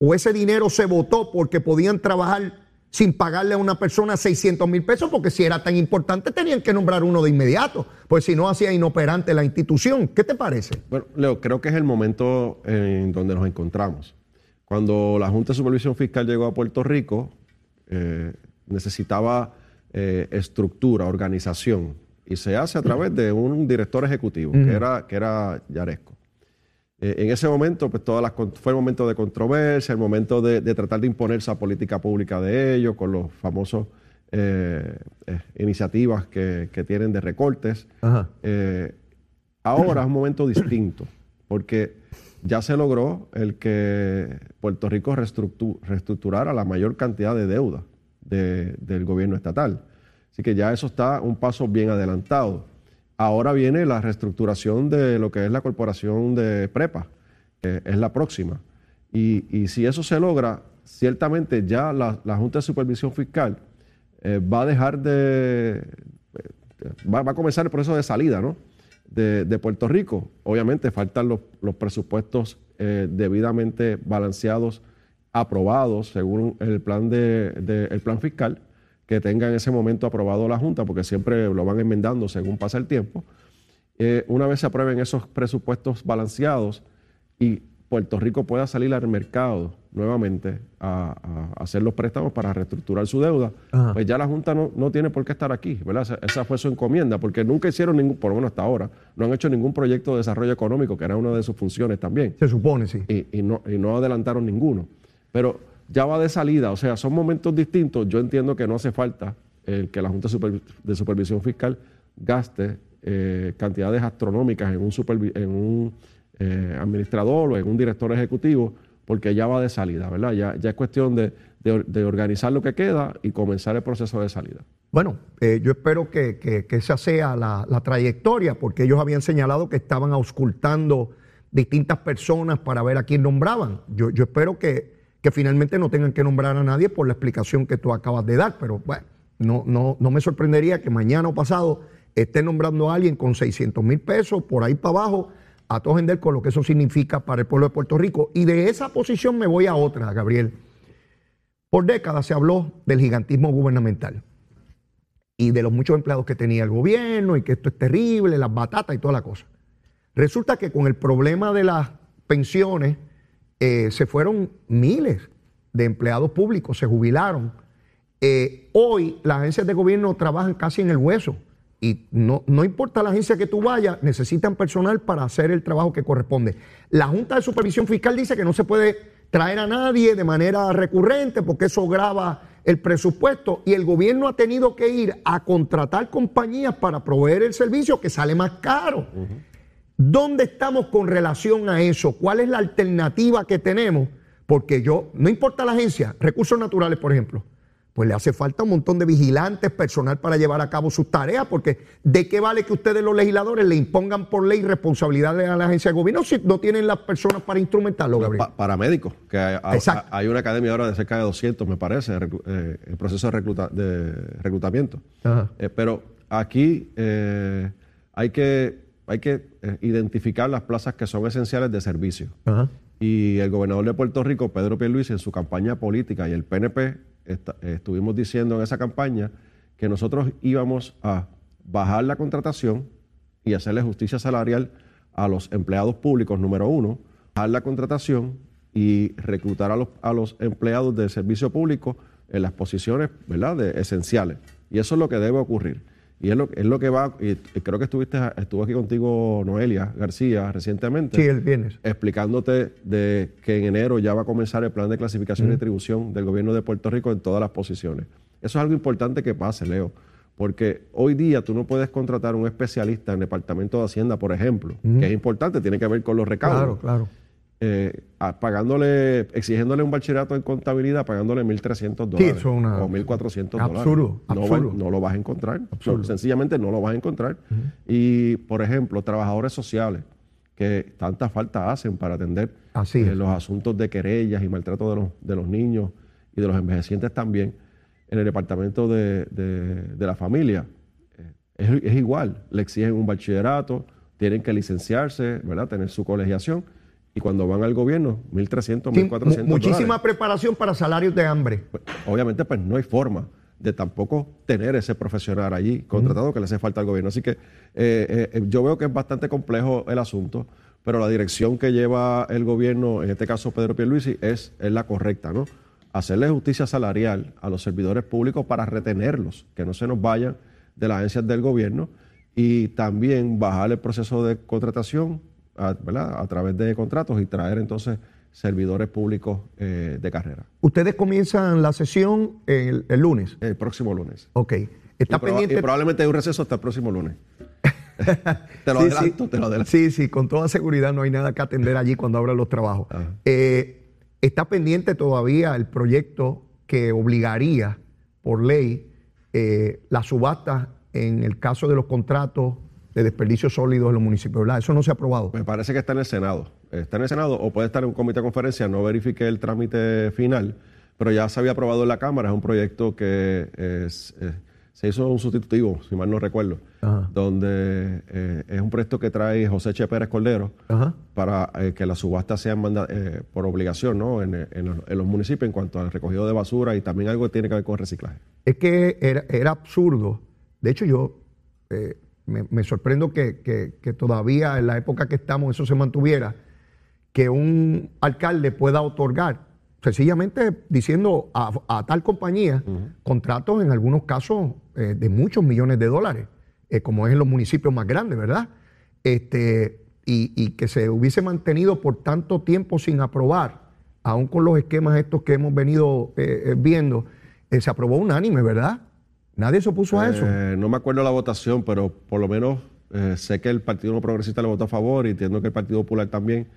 ¿O ese dinero se votó porque podían trabajar sin pagarle a una persona 600 mil pesos? Porque si era tan importante tenían que nombrar uno de inmediato, pues si no hacía inoperante la institución. ¿Qué te parece? Bueno, Leo, creo que es el momento en donde nos encontramos. Cuando la Junta de Supervisión Fiscal llegó a Puerto Rico, eh, necesitaba eh, estructura, organización, y se hace a través de un director ejecutivo, que, era, que era Yaresco. Eh, en ese momento, pues todas las, fue el momento de controversia, el momento de, de tratar de imponer esa política pública de ellos, con los famosos eh, eh, iniciativas que, que tienen de recortes. Ahora es un momento distinto, porque ya se logró el que Puerto Rico reestructu- reestructurara la mayor cantidad de deuda de- del gobierno estatal. Así que ya eso está un paso bien adelantado. Ahora viene la reestructuración de lo que es la corporación de prepa, que es la próxima. Y, y si eso se logra, ciertamente ya la, Junta de Supervisión Fiscal eh, va a dejar de, va, va a comenzar el proceso de salida, ¿no? de, de Puerto Rico. Obviamente faltan los, los presupuestos eh, debidamente balanceados, aprobados según el plan, de, de- el plan fiscal que tenga en ese momento aprobado la Junta, porque siempre lo van enmendando según pasa el tiempo. Eh, una vez se aprueben esos presupuestos balanceados y Puerto Rico pueda salir al mercado nuevamente a, a hacer los préstamos para reestructurar su deuda, Ajá. pues ya la Junta no, no tiene por qué estar aquí, ¿verdad? Esa, esa fue su encomienda, porque nunca hicieron ningún, por lo menos hasta ahora, no han hecho ningún proyecto de desarrollo económico, que era una de sus funciones también Se supone, sí. y, y no, y no adelantaron ninguno. Pero ya va de salida, o sea, son momentos distintos. Yo entiendo que no hace falta el que la Junta de Supervisión Fiscal gaste eh, cantidades astronómicas en un, eh, administrador o en un director ejecutivo, porque ya va de salida, ¿verdad? Ya, ya es cuestión de, de or- de organizar lo que queda y comenzar el proceso de salida. Bueno, eh, yo espero que, que- esa sea la, trayectoria, porque ellos habían señalado que estaban auscultando distintas personas para ver a quién nombraban. Yo espero que, que finalmente no tengan que nombrar a nadie por la explicación que tú acabas de dar, pero bueno, no, no, no me sorprendería que mañana o pasado estén nombrando a alguien con 600 mil pesos por ahí para abajo, a todo gender con lo que eso significa para el pueblo de Puerto Rico. Y de esa posición me voy a otra, Gabriel. Por décadas se habló del gigantismo gubernamental y de los muchos empleados que tenía el gobierno y que esto es terrible, las batatas y toda la cosa. Resulta que con el problema de las pensiones eh, se fueron miles de empleados públicos, se jubilaron. Eh, hoy las agencias de gobierno trabajan casi en el hueso y no, no importa la agencia que tú vayas, necesitan personal para hacer el trabajo que corresponde. La Junta de Supervisión Fiscal dice que no se puede traer a nadie de manera recurrente porque eso grava el presupuesto y el gobierno ha tenido que ir a contratar compañías para proveer el servicio que sale más caro. ¿Dónde estamos con relación a eso? ¿Cuál es la alternativa que tenemos? Porque yo, no importa la agencia, recursos naturales, por ejemplo, pues le hace falta un montón de vigilantes, personal para llevar a cabo sus tareas, porque ¿de qué vale que ustedes los legisladores le impongan por ley responsabilidades a la agencia de gobierno si no tienen las personas para instrumentarlo, Gabriel? Pa- paramédicos, que hay, Exacto. hay una academia ahora de cerca de 200, me parece, eh, el proceso de, recluta- de reclutamiento. Eh, pero aquí eh, hay que, hay que eh, identificar las plazas que son esenciales de servicio. Ajá. Y el gobernador de Puerto Rico, Pedro Pierluisi, en su campaña política y el PNP, estuvimos diciendo en esa campaña que nosotros íbamos a bajar la contratación y hacerle justicia salarial a los empleados públicos, número uno, bajar la contratación y reclutar a los, a los empleados del servicio público en las posiciones ¿verdad? De, esenciales. Y eso es lo que debe ocurrir. Y es lo, es lo que va, y creo que estuviste, estuvo aquí contigo Noelia García recientemente Sí, el viernes. explicándote de que en enero ya va a comenzar el plan de clasificación y distribución del gobierno de Puerto Rico en todas las posiciones. Eso es algo importante que pase, Leo, porque hoy día tú no puedes contratar un especialista en el Departamento de Hacienda, por ejemplo, que es importante, tiene que ver con los recaudos. Claro, claro. Eh, pagándole, exigiéndole un bachillerato en contabilidad, pagándole 1.300 dólares una- o 1.400 dólares. Absurdo, No, va- no lo vas a encontrar. Absurdo. Sencillamente no lo vas a encontrar. Y, por ejemplo, trabajadores sociales que tanta falta hacen para atender Así eh, los asuntos de querellas y maltrato de los, de los niños y de los envejecientes también en el departamento de, de- de la familia. Eh, Es, es igual, le exigen un bachillerato, tienen que licenciarse, ¿verdad? Tener su colegiación y cuando van al gobierno, 1.300, Sí, 1.400 mu- muchísima dólares. preparación para salarios de hambre. Pues, obviamente, pues no hay forma de tampoco tener ese profesional allí contratado que le hace falta al gobierno. Así que eh, eh, eh, yo veo que es bastante complejo el asunto, pero la dirección que lleva el gobierno, en este caso Pedro Pierluisi, es, es la correcta, ¿no? Hacerle justicia salarial a los servidores públicos para retenerlos, que no se nos vayan de las agencias del gobierno y también bajar el proceso de contratación a, ¿verdad? a través de contratos y traer entonces servidores públicos eh, de carrera. Ustedes comienzan la sesión el, el lunes. El próximo lunes. Ok. Está pendiente. y probablemente hay un receso hasta el próximo lunes. te lo Sí, adelanto, sí. te lo adelanto. Sí, sí, con toda seguridad no hay nada que atender allí cuando abran los trabajos. Eh, está pendiente todavía el proyecto que obligaría por ley eh, las subastas en el caso de los contratos de desperdicios sólidos en los municipios. ¿verdad? Eso no se ha aprobado. Me parece que está en el Senado. Está en el Senado o puede estar en un comité de conferencia, no verifique el trámite final, pero ya se había aprobado en la Cámara. Es un proyecto que es, eh, se hizo un sustitutivo, si mal no recuerdo, Ajá. donde eh, es un proyecto que trae José Che Pérez Cordero Ajá. para eh, que las subastas sean manda- eh, por obligación ¿no? en, en los- en los municipios en cuanto al recogido de basura y también algo que tiene que ver con reciclaje. Es que era, era absurdo. De hecho, yo me, me sorprendo que, que- que todavía en la época que estamos eso se mantuviera, que un alcalde pueda otorgar, sencillamente diciendo a, a tal compañía, contratos en algunos casos eh, de muchos millones de dólares, eh, como es en los municipios más grandes, ¿verdad? Este, y, y que se hubiese mantenido por tanto tiempo sin aprobar, aún con los esquemas estos que hemos venido eh, viendo, se aprobó unánime, ¿verdad? Nadie se opuso a eso. Eh, no me acuerdo la votación, pero por lo menos eh, sé que el Partido No Progresista le votó a favor y entiendo que el Partido Popular también.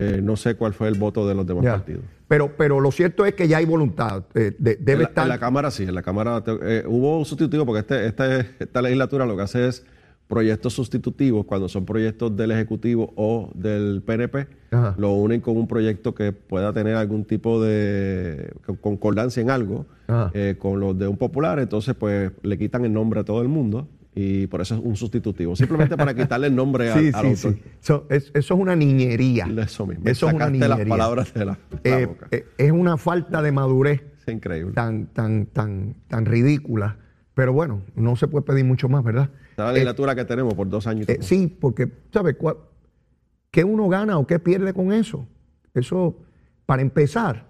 Eh, no sé cuál fue el voto de los demás Ya. partidos. Pero, pero lo cierto es que ya hay voluntad. eh, de- debe en, la, estar. en la Cámara sí, en la Cámara te- eh, hubo un sustitutivo porque este, este- esta legislatura lo que hace es proyectos sustitutivos cuando son proyectos del Ejecutivo o del PNP, Ajá. lo unen con un proyecto que pueda tener algún tipo de con- concordancia en algo eh, con los de un popular, entonces pues le quitan el nombre a todo el mundo y por eso es un sustitutivo, simplemente para quitarle el nombre a- sí, al sí, autor. sí. So, es- eso es una niñería. Eso mismo. Eso es una niñería. las palabras de la, la Eh, boca. eh, es una falta de madurez es increíble. tan, tan, tan, tan ridícula. Pero bueno, no se puede pedir mucho más, ¿verdad? La Eh, legislatura que tenemos por dos años. Eh, sí, porque, ¿sabes qué uno gana o qué pierde con eso? Eso, para empezar,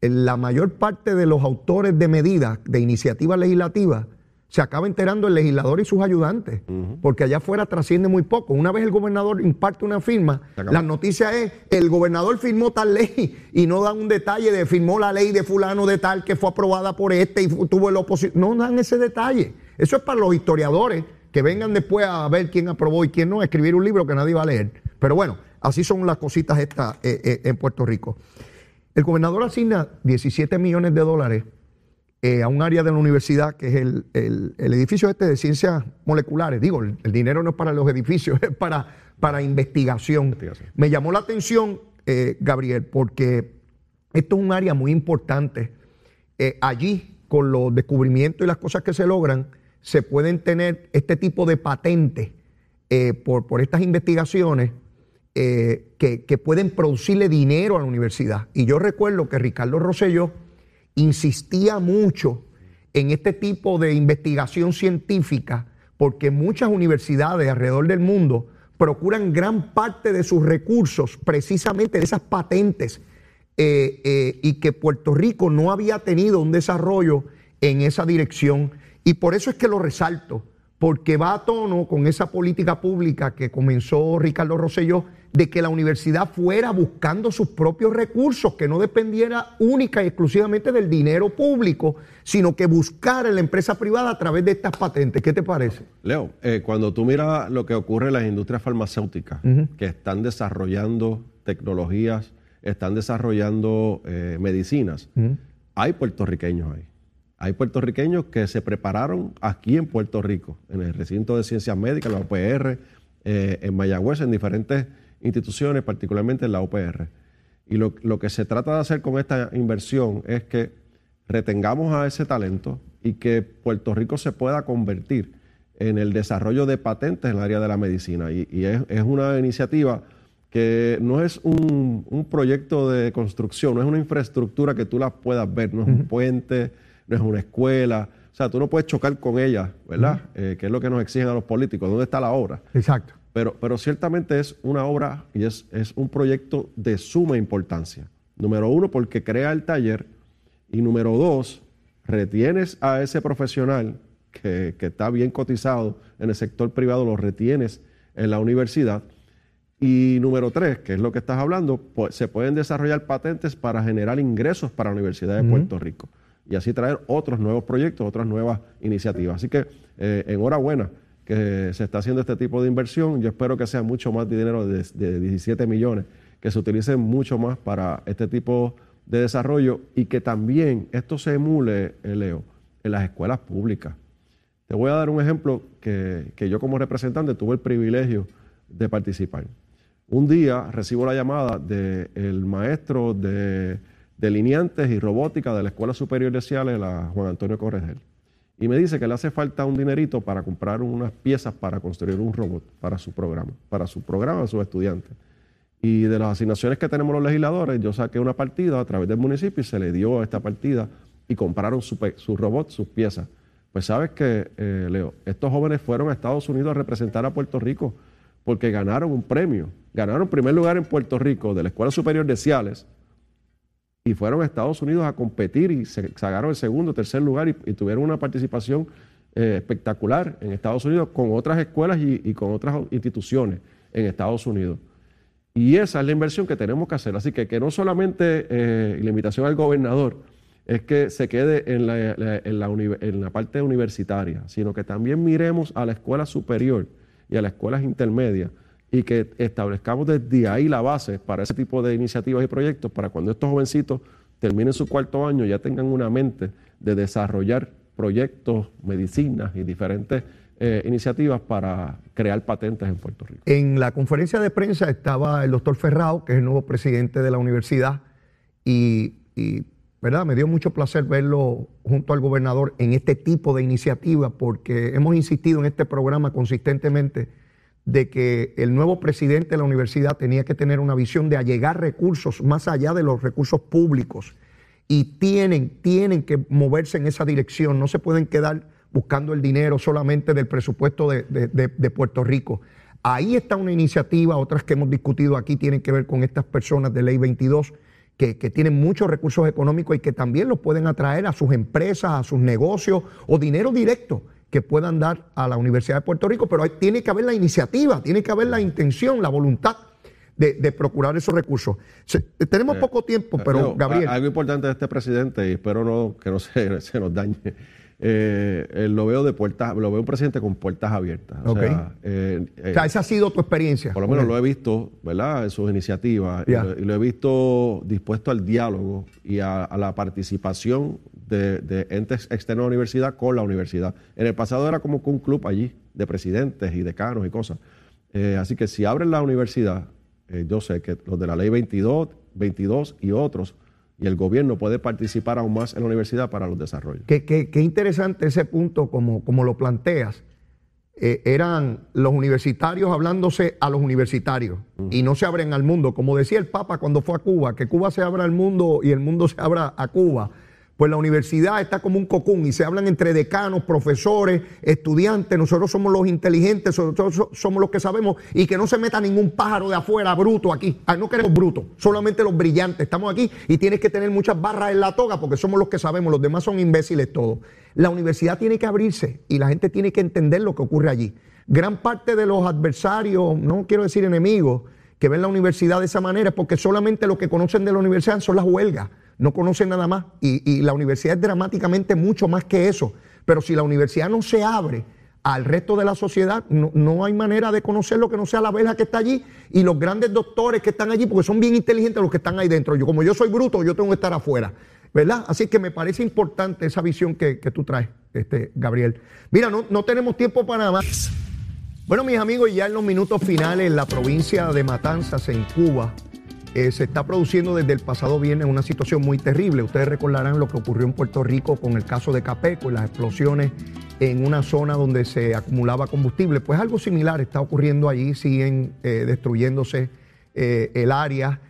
eh, la mayor parte de los autores de medidas, de iniciativas legislativas, se acaba enterando el legislador y sus ayudantes, porque allá afuera trasciende muy poco. Una vez el gobernador imparte una firma, la noticia es, el gobernador firmó tal ley y no dan un detalle de firmó la ley de fulano de tal que fue aprobada por este y tuvo el oposición. No dan ese detalle. Eso es para los historiadores que vengan después a ver quién aprobó y quién no, a escribir un libro que nadie va a leer. Pero bueno, así son las cositas estas eh, eh, en Puerto Rico. El gobernador asigna 17 millones de dólares eh, a un área de la universidad que es el, el- el edificio este de ciencias moleculares. Digo, el, el dinero no es para los edificios, es para, para investigación. Investigación. Me llamó la atención, Gabriel, porque esto es un área muy importante. Allí, con los descubrimientos y las cosas que se logran, se pueden tener este tipo de patentes eh, por, por estas investigaciones eh, que, que pueden producirle dinero a la universidad. Y yo recuerdo que Ricardo Rosselló insistía mucho en este tipo de investigación científica porque muchas universidades alrededor del mundo procuran gran parte de sus recursos precisamente de esas patentes eh, y que Puerto Rico no había tenido un desarrollo en esa dirección. Y por eso es que lo resalto, porque va a tono con esa política pública que comenzó Ricardo Rosselló de que la universidad fuera buscando sus propios recursos, que no dependiera única y exclusivamente del dinero público, sino que buscara en la empresa privada a través de estas patentes. ¿Qué te parece? Leo, eh, cuando tú miras lo que ocurre en las industrias farmacéuticas, que están desarrollando tecnologías, están desarrollando eh, medicinas, hay puertorriqueños ahí. Hay puertorriqueños que se prepararon aquí en Puerto Rico, en el recinto de ciencias médicas, la UPR, eh, en Mayagüez, en diferentes instituciones, particularmente en la UPR. Y lo, lo que se trata de hacer con esta inversión es que retengamos a ese talento y que Puerto Rico se pueda convertir en el desarrollo de patentes en el área de la medicina. Y, y es, es una iniciativa que no es un, un proyecto de construcción, no es una infraestructura que tú la puedas ver, no es un puente, no es una escuela. O sea, tú no puedes chocar con ella, ¿verdad? Eh, que es lo que nos exigen a los políticos. ¿Dónde está la obra? Exacto. Pero, pero ciertamente es una obra y es, es un proyecto de suma importancia. Número uno, porque crea el taller. Y número dos, retienes a ese profesional que, que está bien cotizado en el sector privado, lo retienes en la universidad. Y número tres, que es lo que estás hablando, pues, se pueden desarrollar patentes para generar ingresos para la Universidad de Puerto Rico y así traer otros nuevos proyectos, otras nuevas iniciativas. Así que eh, enhorabuena que se está haciendo este tipo de inversión. Yo espero que sea mucho más dinero de, de 17 millones, que se utilice mucho más para este tipo de desarrollo y que también esto se emule, eh, Leo, en las escuelas públicas. Te voy a dar un ejemplo que, que yo como representante tuve el privilegio de participar. Un día recibo la llamada del maestro de delineantes y robótica de la Escuela Superior de Ciales, la Juan Antonio Corregel. Y me dice que le hace falta un dinerito para comprar unas piezas para construir un robot para su programa, para su programa, a sus estudiantes. Y de las asignaciones que tenemos los legisladores, yo saqué una partida a través del municipio y se le dio esta partida y compraron su, robot, sus piezas. Pues sabes que, eh, Leo, estos jóvenes fueron a Estados Unidos a representar a Puerto Rico porque ganaron un premio. Ganaron primer lugar en Puerto Rico de la Escuela Superior de Ciales y fueron a Estados Unidos a competir y se sacaron el segundo, tercer lugar y, tuvieron una participación eh, espectacular en Estados Unidos con otras escuelas y, con otras instituciones en Estados Unidos. Y esa es la inversión que tenemos que hacer. Así que que no solamente eh, la invitación al gobernador es que se quede en la, en, la, en la parte universitaria, sino que también miremos a la escuela superior y a las escuelas intermedias y que establezcamos desde ahí la base para ese tipo de iniciativas y proyectos para cuando estos jovencitos terminen su cuarto año ya tengan una mente de desarrollar proyectos, medicinas y diferentes eh, iniciativas para crear patentes en Puerto Rico. En la conferencia de prensa estaba el doctor Ferrao, que es el nuevo presidente de la universidad, y, ¿verdad? me dio mucho placer verlo junto al gobernador en este tipo de iniciativas, porque hemos insistido en este programa consistentemente de que el nuevo presidente de la universidad tenía que tener una visión de allegar recursos más allá de los recursos públicos. Y tienen, tienen que moverse en esa dirección. No se pueden quedar buscando el dinero solamente del presupuesto de, Puerto Rico. Ahí está una iniciativa, otras que hemos discutido aquí tienen que ver con estas personas de Ley 22 que, que, tienen muchos recursos económicos y que también los pueden atraer a sus empresas, a sus negocios o dinero directo que puedan dar a la Universidad de Puerto Rico, pero tiene que haber la iniciativa, tiene que haber la intención, la voluntad de, procurar esos recursos. tenemos eh, poco tiempo, pero Gabriel. Algo importante de este presidente, y espero no, que no se, se nos dañe, eh, lo veo de puertas, lo veo un presidente con puertas abiertas. O, sea, eh, esa ha sido tu experiencia. Por lo menos lo he visto, ¿verdad? En sus iniciativas. Y, lo, he visto dispuesto al diálogo y a la participación de, entes externos a la universidad con la universidad. En el pasado era como un club allí de presidentes y decanos y cosas. Eh, así que si abren la universidad, eh, yo sé que los de la ley 22, 22 y otros, y el gobierno puede participar aún más en la universidad para los desarrollos. Qué, qué, interesante ese punto como, como lo planteas. Eh, eran los universitarios hablándose a los universitarios y no se abren al mundo. Como decía el Papa cuando fue a Cuba, que Cuba se abra al mundo y el mundo se abra a Cuba. Pues la universidad está como un cocún y se hablan entre decanos, profesores, estudiantes. Nosotros somos los inteligentes, nosotros somos los que sabemos y que no se meta ningún pájaro de afuera bruto aquí. no queremos brutos, solamente los brillantes. Estamos aquí y tienes que tener muchas barras en la toga porque somos los que sabemos, los demás son imbéciles todos. La universidad tiene que abrirse y la gente tiene que entender lo que ocurre allí. Gran parte de los adversarios, no quiero decir enemigos, que ven la universidad de esa manera es porque solamente lo que conocen de la universidad son las huelgas no conocen nada más. Y, la universidad es dramáticamente mucho más que eso. Pero si la universidad no se abre al resto de la sociedad, no, hay manera de conocer lo que no sea la verja que está allí y los grandes doctores que están allí, porque son bien inteligentes los que están ahí dentro. Yo, como yo soy bruto, yo tengo que estar afuera. ¿Verdad? Así que me parece importante esa visión que, tú traes, este, Gabriel. Mira, no, no tenemos tiempo para más. Bueno, mis amigos, ya en los minutos finales, la provincia de Matanzas, en Cuba, eh, se está produciendo desde el pasado viernes una situación muy terrible. Ustedes recordarán lo que ocurrió en Puerto Rico con el caso de Capeco y las explosiones en una zona donde se acumulaba combustible. Pues algo similar está ocurriendo allí, siguen eh, destruyéndose eh, el área.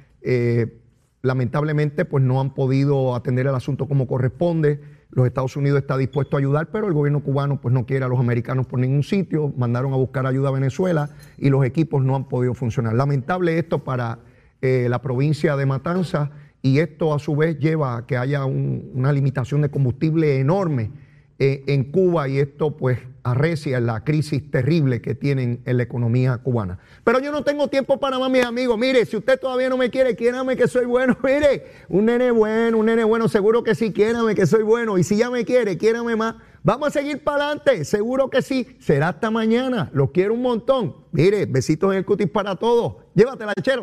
lamentablemente, pues no han podido atender el asunto como corresponde. Los Estados Unidos está dispuesto a ayudar, pero el gobierno cubano pues no quiere a los americanos por ningún sitio. Mandaron a buscar ayuda a Venezuela y los equipos no han podido funcionar. Lamentable esto para eh, la provincia de Matanza y esto a su vez lleva a que haya una limitación de combustible enorme eh, en Cuba y esto pues arrecia la crisis terrible que tienen en la economía cubana. Pero yo no tengo tiempo para más, mis amigos. Mire, si usted todavía no me quiere, quiérame que soy bueno. Mire, un nene bueno, un nene bueno, seguro que sí, quiérame que soy bueno. Y si ya me quiere, quiérame más. Vamos a seguir para adelante, seguro que sí. Será hasta mañana. Los quiero un montón. Mire, besitos en el cutis para todos. Llévatela, chero.